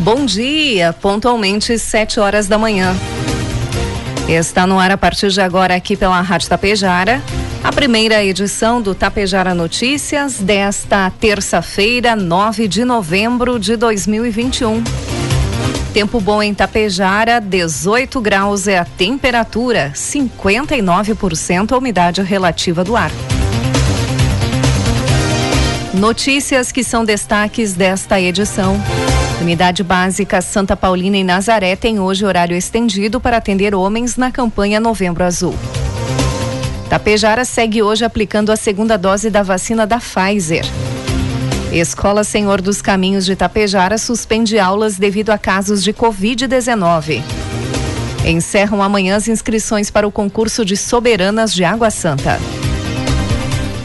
Bom dia, pontualmente sete horas da manhã. Está no ar a partir de agora aqui pela Rádio Tapejara, a primeira edição do Tapejara Notícias desta terça-feira, 9 de novembro de 2021. Tempo bom em Tapejara, 18 graus é a temperatura, 59% a umidade relativa do ar. Notícias que são destaques desta edição. Unidade Básica Santa Paulina em Nazaré tem hoje horário estendido para atender homens na campanha Novembro Azul. Tapejara segue hoje aplicando a segunda dose da vacina da Pfizer. Escola Senhor dos Caminhos de Tapejara suspende aulas devido a casos de Covid-19. Encerram amanhã as inscrições para o concurso de Soberanas de Água Santa.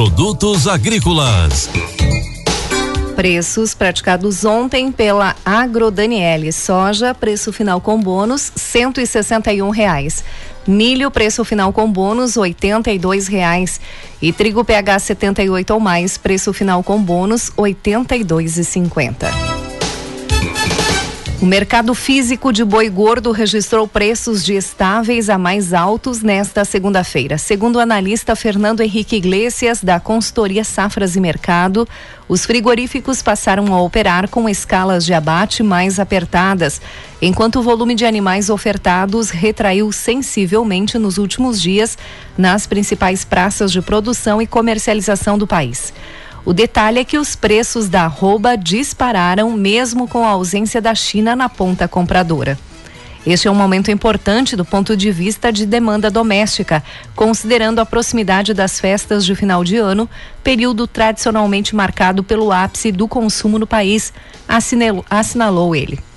Produtos agrícolas. Preços praticados ontem pela Agro Daniele. Soja, preço final com bônus, cento e sessenta e um reais. Milho, preço final com bônus, oitenta e dois reais. E trigo PH 78 ou mais, preço final com bônus, oitenta e dois e cinquenta. O mercado físico de boi gordo registrou preços de estáveis a mais altos nesta segunda-feira. Segundo o analista Fernando Henrique Iglesias, da consultoria Safras e Mercado, os frigoríficos passaram a operar com escalas de abate mais apertadas, enquanto o volume de animais ofertados retraiu sensivelmente nos últimos dias nas principais praças de produção e comercialização do país. O detalhe é que os preços da arroba dispararam mesmo com a ausência da China na ponta compradora. Este é um momento importante do ponto de vista de demanda doméstica, considerando a proximidade das festas de final de ano, período tradicionalmente marcado pelo ápice do consumo no país, assinalou, ele.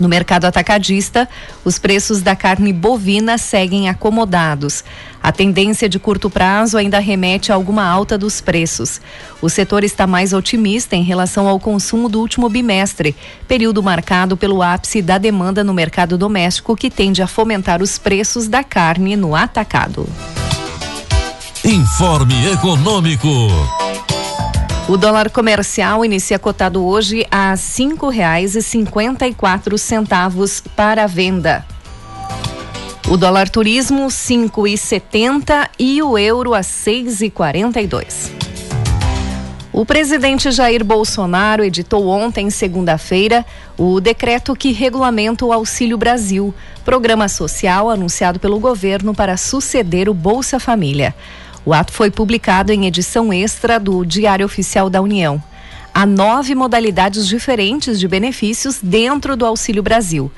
No mercado atacadista, os preços da carne bovina seguem acomodados. A tendência de curto prazo ainda remete a alguma alta dos preços. O setor está mais otimista em relação ao consumo do último bimestre, período marcado pelo ápice da demanda no mercado doméstico que tende a fomentar os preços da carne no atacado. Informe Econômico. O dólar comercial inicia cotado hoje a cinco reais e cinquenta e quatro centavos para venda. O dólar turismo cinco e setenta e o euro a seis e quarenta e dois. O presidente Jair Bolsonaro editou ontem, segunda-feira, o decreto que regulamenta o Auxílio Brasil, programa social anunciado pelo governo para suceder o Bolsa Família. O ato foi publicado em edição extra do Diário Oficial da União. Há nove modalidades diferentes de benefícios dentro do Auxílio Brasil.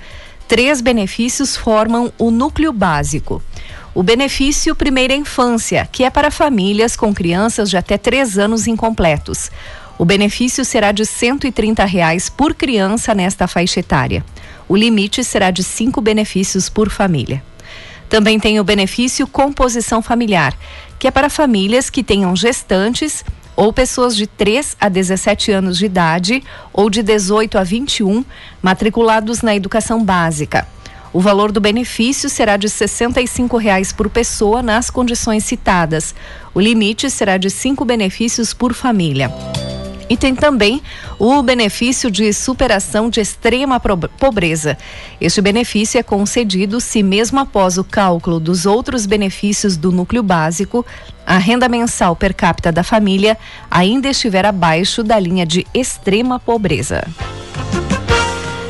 Três benefícios formam o núcleo básico. O benefício Primeira Infância, que é para famílias com crianças de até três anos incompletos. O benefício será de 130 reais por criança nesta faixa etária. O limite será de cinco benefícios por família. Também tem o benefício composição familiar, que é para famílias que tenham gestantes ou pessoas de 3 a 17 anos de idade ou de 18 a 21 matriculados na educação básica. O valor do benefício será de 65 reais por pessoa nas condições citadas. O limite será de cinco benefícios por família. E tem também o benefício de superação de extrema pobreza. Este benefício é concedido se, mesmo após o cálculo dos outros benefícios do núcleo básico, a renda mensal per capita da família ainda estiver abaixo da linha de extrema pobreza.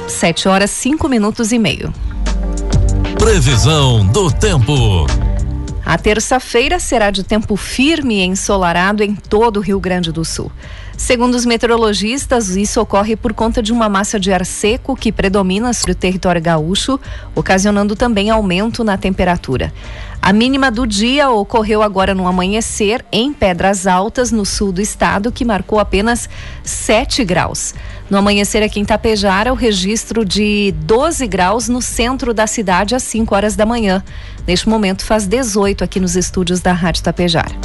7 horas 5 minutos e meio. Previsão do tempo. A terça-feira será de tempo firme e ensolarado em todo o Rio Grande do Sul. Segundo os meteorologistas, isso ocorre por conta de uma massa de ar seco que predomina sobre o território gaúcho, ocasionando também aumento na temperatura. A mínima do dia ocorreu agora no amanhecer em Pedras Altas, no sul do estado, que marcou apenas 7 graus. No amanhecer aqui em Tapejara, o registro de 12 graus no centro da cidade às 5 horas da manhã. Neste momento faz 18 aqui nos estúdios da Rádio Tapejara.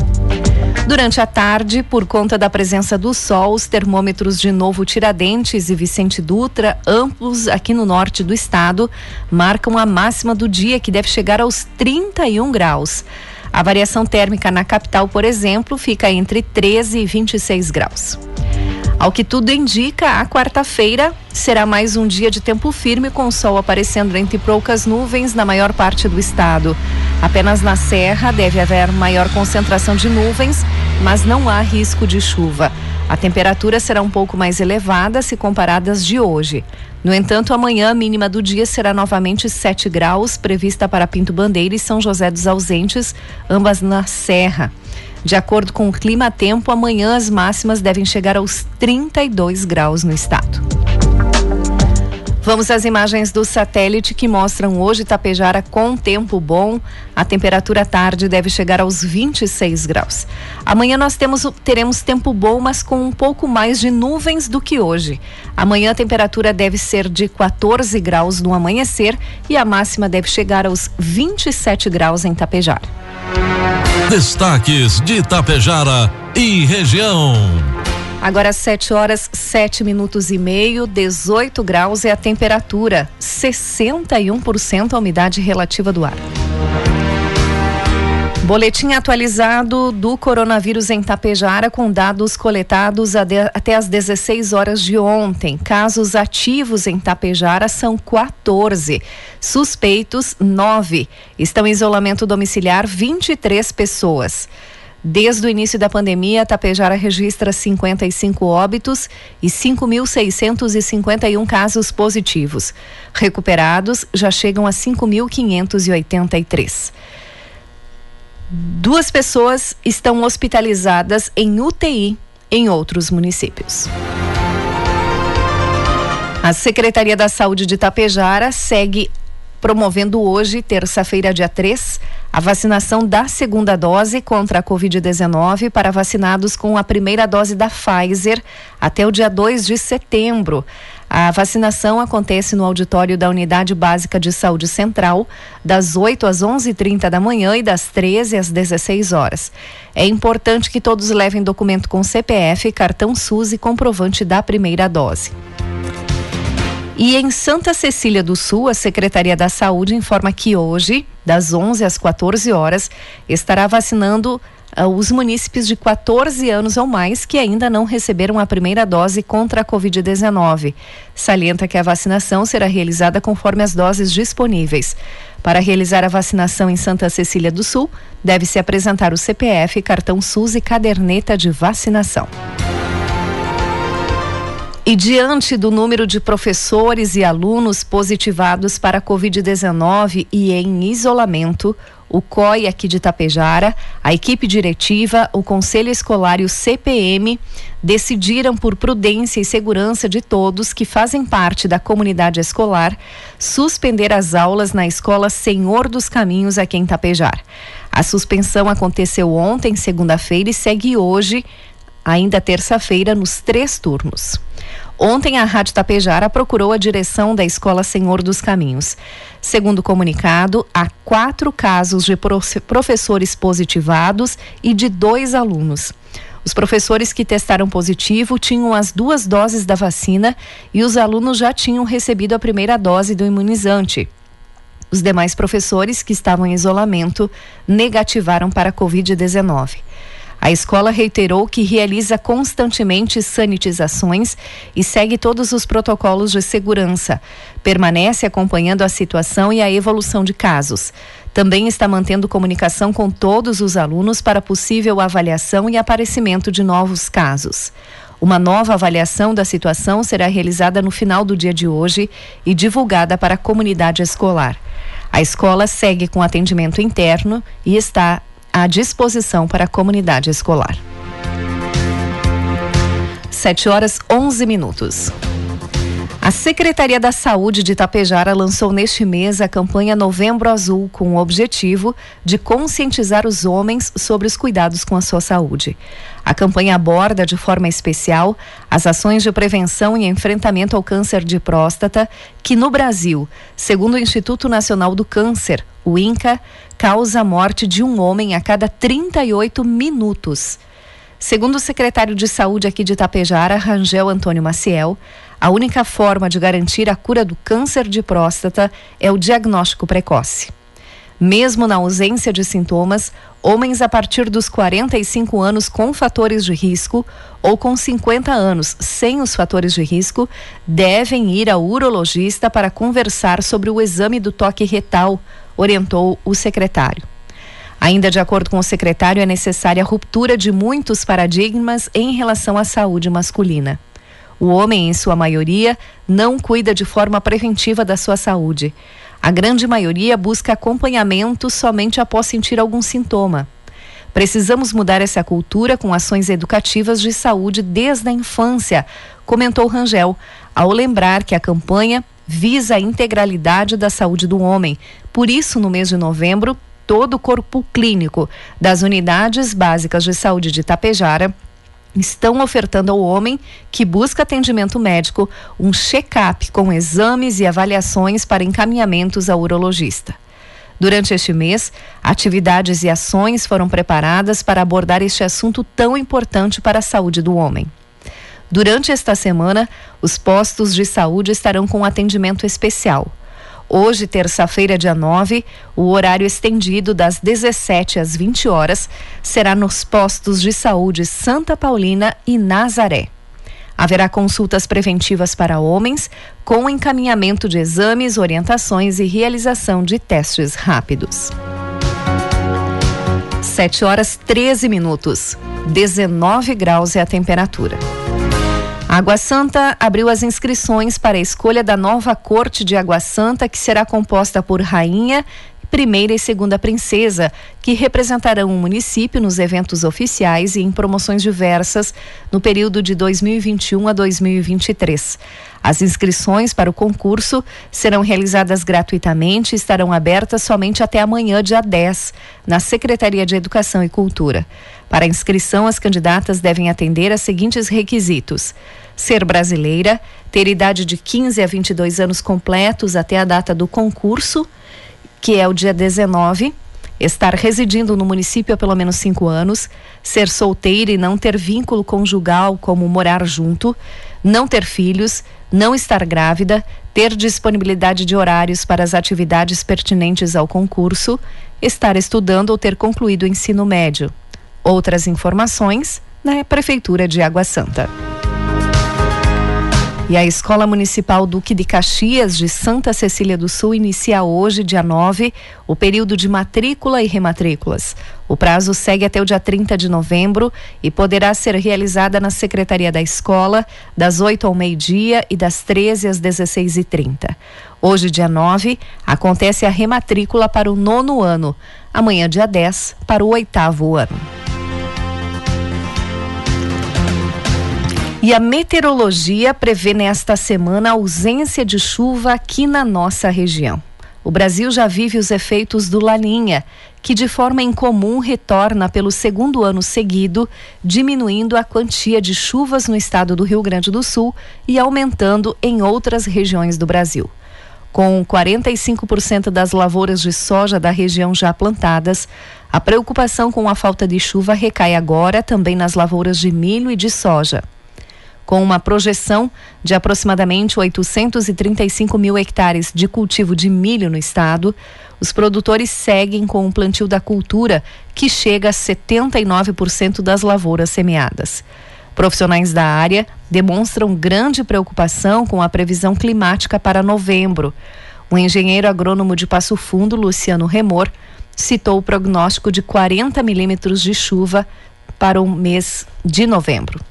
Durante a tarde, por conta da presença do sol, os termômetros de Novo Tiradentes e Vicente Dutra, ambos aqui no norte do estado, marcam a máxima do dia, que deve chegar aos 31 graus. A variação térmica na capital, por exemplo, fica entre 13 e 26 graus. Ao que tudo indica, a quarta-feira será mais um dia de tempo firme com o sol aparecendo entre poucas nuvens na maior parte do estado. Apenas na serra deve haver maior concentração de nuvens, mas não há risco de chuva. A temperatura será um pouco mais elevada se comparadas de hoje. No entanto, amanhã a mínima do dia será novamente 7 graus, prevista para Pinto Bandeira e São José dos Ausentes, ambas na Serra. De acordo com o Clima Tempo, amanhã as máximas devem chegar aos 32 graus no estado. Vamos às imagens do satélite que mostram hoje Tapejara com tempo bom. A temperatura à tarde deve chegar aos 26 graus. Amanhã nós temos, teremos tempo bom, mas com um pouco mais de nuvens do que hoje. Amanhã a temperatura deve ser de 14 graus no amanhecer e a máxima deve chegar aos 27 graus em Tapejara. Destaques de Itapejara e região. Agora 7 horas 7 minutos e meio, 18 graus é a temperatura, 61% a umidade relativa do ar. Boletim atualizado do coronavírus em Tapejara com dados coletados até às 16 horas de ontem. Casos ativos em Tapejara são 14. Suspeitos, 9. Estão em isolamento domiciliar 23 pessoas. Desde o início da pandemia, Tapejara registra 55 óbitos e 5.651 casos positivos. Recuperados já chegam a 5.583. Duas pessoas estão hospitalizadas em UTI em outros municípios. A Secretaria da Saúde de Tapejara segue promovendo hoje, terça-feira, dia 3, a vacinação da segunda dose contra a Covid-19 para vacinados com a primeira dose da Pfizer até o dia 2 de setembro. A vacinação acontece no auditório da Unidade Básica de Saúde Central, das 8 às 11h30 da manhã e das 13 às 16 horas. É importante que todos levem documento com CPF, cartão SUS e comprovante da primeira dose. E em Santa Cecília do Sul, a Secretaria da Saúde informa que hoje, das 11 às 14 horas, estará vacinando uh, os munícipes de 14 anos ou mais que ainda não receberam a primeira dose contra a Covid-19. Salienta que a vacinação será realizada conforme as doses disponíveis. Para realizar a vacinação em Santa Cecília do Sul, deve-se apresentar o CPF, cartão SUS e caderneta de vacinação. E diante do número de professores e alunos positivados para a Covid-19 e em isolamento, o COI aqui de Tapejara, a equipe diretiva, o Conselho Escolar e o CPM decidiram, por prudência e segurança de todos que fazem parte da comunidade escolar, suspender as aulas na Escola Senhor dos Caminhos aqui em Tapejar. A suspensão aconteceu ontem, segunda-feira, e segue hoje, ainda terça-feira, nos três turnos. Ontem, a Rádio Tapejara procurou a direção da Escola Senhor dos Caminhos. Segundo o comunicado, há quatro casos de professores positivados e de dois alunos. Os professores que testaram positivo tinham as duas doses da vacina e os alunos já tinham recebido a primeira dose do imunizante. Os demais professores que estavam em isolamento negativaram para a Covid-19. A escola reiterou que realiza constantemente sanitizações e segue todos os protocolos de segurança. Permanece acompanhando a situação e a evolução de casos. Também está mantendo comunicação com todos os alunos para possível avaliação e aparecimento de novos casos. Uma nova avaliação da situação será realizada no final do dia de hoje e divulgada para a comunidade escolar. A escola segue com atendimento interno e está à disposição para a comunidade escolar. 7 horas 11 minutos. A Secretaria da Saúde de Itapejara lançou neste mês a campanha Novembro Azul com o objetivo de conscientizar os homens sobre os cuidados com a sua saúde. A campanha aborda de forma especial as ações de prevenção e enfrentamento ao câncer de próstata, que no Brasil, segundo o Instituto Nacional do Câncer, o INCA, causa a morte de um homem a cada 38 minutos. Segundo o secretário de Saúde aqui de Itapejara, Rangel Antônio Maciel, a única forma de garantir a cura do câncer de próstata é o diagnóstico precoce. Mesmo na ausência de sintomas, homens a partir dos 45 anos com fatores de risco ou com 50 anos sem os fatores de risco devem ir ao urologista para conversar sobre o exame do toque retal, orientou o secretário. Ainda de acordo com o secretário, é necessária a ruptura de muitos paradigmas em relação à saúde masculina. O homem, em sua maioria, não cuida de forma preventiva da sua saúde. A grande maioria busca acompanhamento somente após sentir algum sintoma. Precisamos mudar essa cultura com ações educativas de saúde desde a infância, comentou Rangel, ao lembrar que a campanha visa a integralidade da saúde do homem. Por isso, no mês de novembro, todo o corpo clínico das unidades básicas de saúde de Tapejara estão ofertando ao homem que busca atendimento médico um check-up com exames e avaliações para encaminhamentos ao urologista. Durante este mês, atividades e ações foram preparadas para abordar este assunto tão importante para a saúde do homem. Durante esta semana, os postos de saúde estarão com atendimento especial. Hoje, terça-feira, dia 9, o horário estendido das 17 às 20 horas será nos postos de saúde Santa Paulina e Nazaré. Haverá consultas preventivas para homens, com encaminhamento de exames, orientações e realização de testes rápidos. 7 horas 13 minutos. 19 graus é a temperatura. Água Santa abriu as inscrições para a escolha da nova corte de Água Santa, que será composta por rainha, primeira e segunda princesa, que representarão o município nos eventos oficiais e em promoções diversas no período de 2021 a 2023. As inscrições para o concurso serão realizadas gratuitamente e estarão abertas somente até amanhã, dia 10, na Secretaria de Educação e Cultura. Para a inscrição, as candidatas devem atender a seguintes requisitos: ser brasileira, ter idade de 15 a 22 anos completos até a data do concurso, que é o dia 19, estar residindo no município há pelo menos cinco anos, ser solteira e não ter vínculo conjugal, como morar junto, não ter filhos, não estar grávida, ter disponibilidade de horários para as atividades pertinentes ao concurso, estar estudando ou ter concluído o ensino médio. Outras informações na Prefeitura de Água Santa. E a Escola Municipal Duque de Caxias de Santa Cecília do Sul inicia hoje, dia 9, o período de matrícula e rematrículas. O prazo segue até o dia 30 de novembro e poderá ser realizada na Secretaria da Escola, das 8 ao meio-dia e das 13 às 16h30. Hoje, dia 9, acontece a rematrícula para o nono ano. Amanhã, dia 10, para o oitavo ano. E a meteorologia prevê nesta semana ausência de chuva aqui na nossa região. o Brasil já vive os efeitos do Laninha, que de forma incomum retorna pelo segundo ano seguido, diminuindo a quantia de chuvas no estado do Rio Grande do Sul e aumentando em outras regiões do Brasil. Com 45% das lavouras de soja da região já plantadas, a preocupação com a falta de chuva recai agora também nas lavouras de milho e de soja. Com uma projeção de aproximadamente 835 mil hectares de cultivo de milho no estado, os produtores seguem com o plantio da cultura, que chega a 79% das lavouras semeadas. Profissionais da área demonstram grande preocupação com a previsão climática para novembro. O engenheiro agrônomo de Passo Fundo, Luciano Remor, citou o prognóstico de 40 milímetros de chuva para o mês de novembro.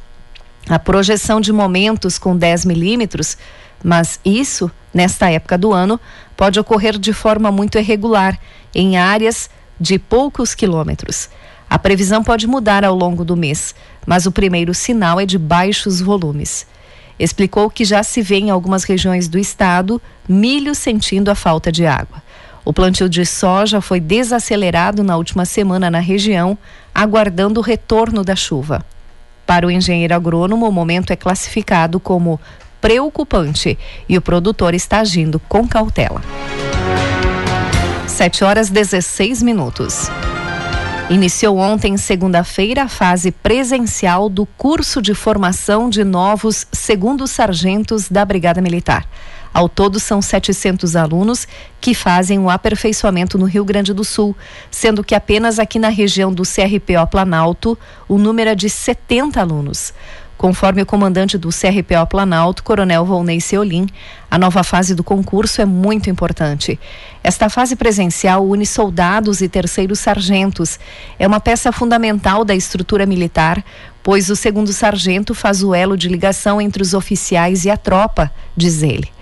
A projeção de momentos com 10 milímetros, mas isso, nesta época do ano, pode ocorrer de forma muito irregular, em áreas de poucos quilômetros. A previsão pode mudar ao longo do mês, mas o primeiro sinal é de baixos volumes. Explicou que já se vê em algumas regiões do estado milho sentindo a falta de água. O plantio de soja foi desacelerado na última semana na região, aguardando o retorno da chuva. Para o engenheiro agrônomo, o momento é classificado como preocupante e o produtor está agindo com cautela. 7 horas 16 minutos. Iniciou ontem, segunda-feira, a fase presencial do curso de formação de novos segundos sargentos da Brigada Militar. Ao todo, são 700 alunos que fazem o aperfeiçoamento no Rio Grande do Sul, sendo que apenas aqui na região do CRPO Planalto, o número é de 70 alunos. Conforme o comandante do CRPO Planalto, Coronel Volney Seolim, a nova fase do concurso é muito importante. Esta fase presencial une soldados e terceiros sargentos. É uma peça fundamental da estrutura militar, pois o segundo sargento faz o elo de ligação entre os oficiais e a tropa, diz ele.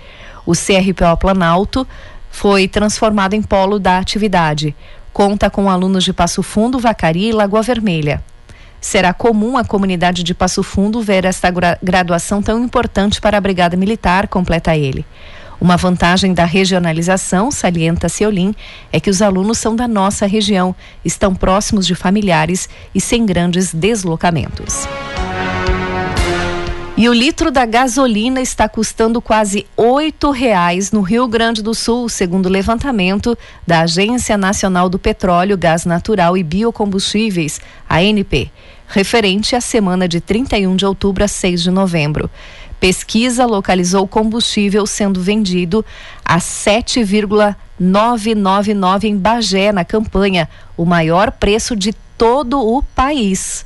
O CRPO Planalto foi transformado em polo da atividade. Conta com alunos de Passo Fundo, Vacaria e Lagoa Vermelha. Será comum a comunidade de Passo Fundo ver esta graduação tão importante para a Brigada Militar, completa ele. Uma vantagem da regionalização, salienta Seolim, é que os alunos são da nossa região, estão próximos de familiares e sem grandes deslocamentos. E o litro da gasolina está custando quase oito reais no Rio Grande do Sul, segundo o levantamento da Agência Nacional do Petróleo, Gás Natural e Biocombustíveis, ANP referente à semana de 31 de outubro a 6 de novembro. Pesquisa localizou combustível sendo vendido a 7,999 em Bagé, na campanha, o maior preço de todo o país.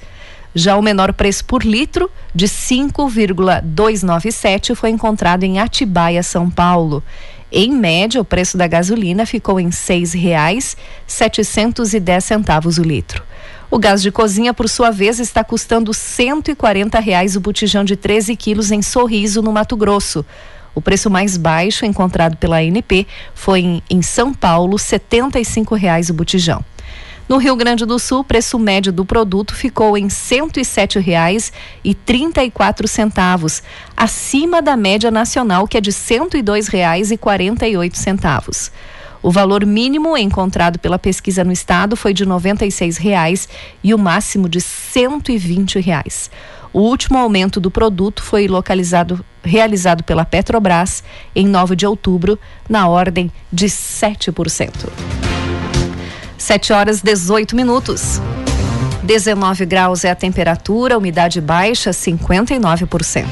Já o menor preço por litro, de 5,297, foi encontrado em Atibaia, São Paulo. Em média, o preço da gasolina ficou em R$ 6,710 o litro. O gás de cozinha, por sua vez, está custando 140 reais o botijão de 13 quilos em Sorriso, no Mato Grosso. O preço mais baixo encontrado pela ANP foi em, em São Paulo, 75 reais o botijão. No Rio Grande do Sul, o preço médio do produto ficou em R$ 107,34, acima da média nacional, que é de R$ 102,48. O valor mínimo encontrado pela pesquisa no estado foi de R$ 96,00 e o máximo de R$ 120,00. O último aumento do produto foi localizado, realizado pela Petrobras em 9 de outubro, na ordem de 7%. 7 horas 18 minutos. 19 graus é a temperatura, umidade baixa 59%.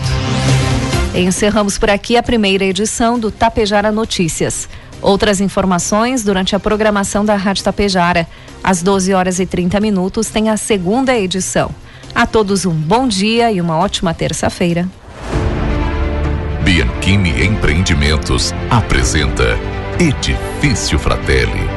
Encerramos por aqui a primeira edição do Tapejara Notícias. Outras informações durante a programação da Rádio Tapejara. Às 12 horas e 30 minutos tem a segunda edição. A todos um bom dia e uma ótima terça-feira. Bianchini Empreendimentos apresenta Edifício Fratelli.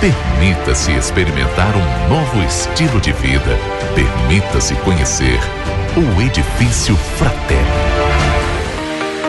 Permita-se experimentar um novo estilo de vida. Permita-se conhecer o Edifício Fraterno.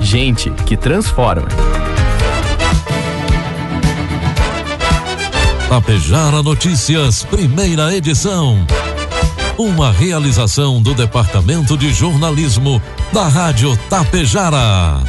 Gente que transforma. Tapejara Notícias, primeira edição. Uma realização do Departamento de Jornalismo da Rádio Tapejara.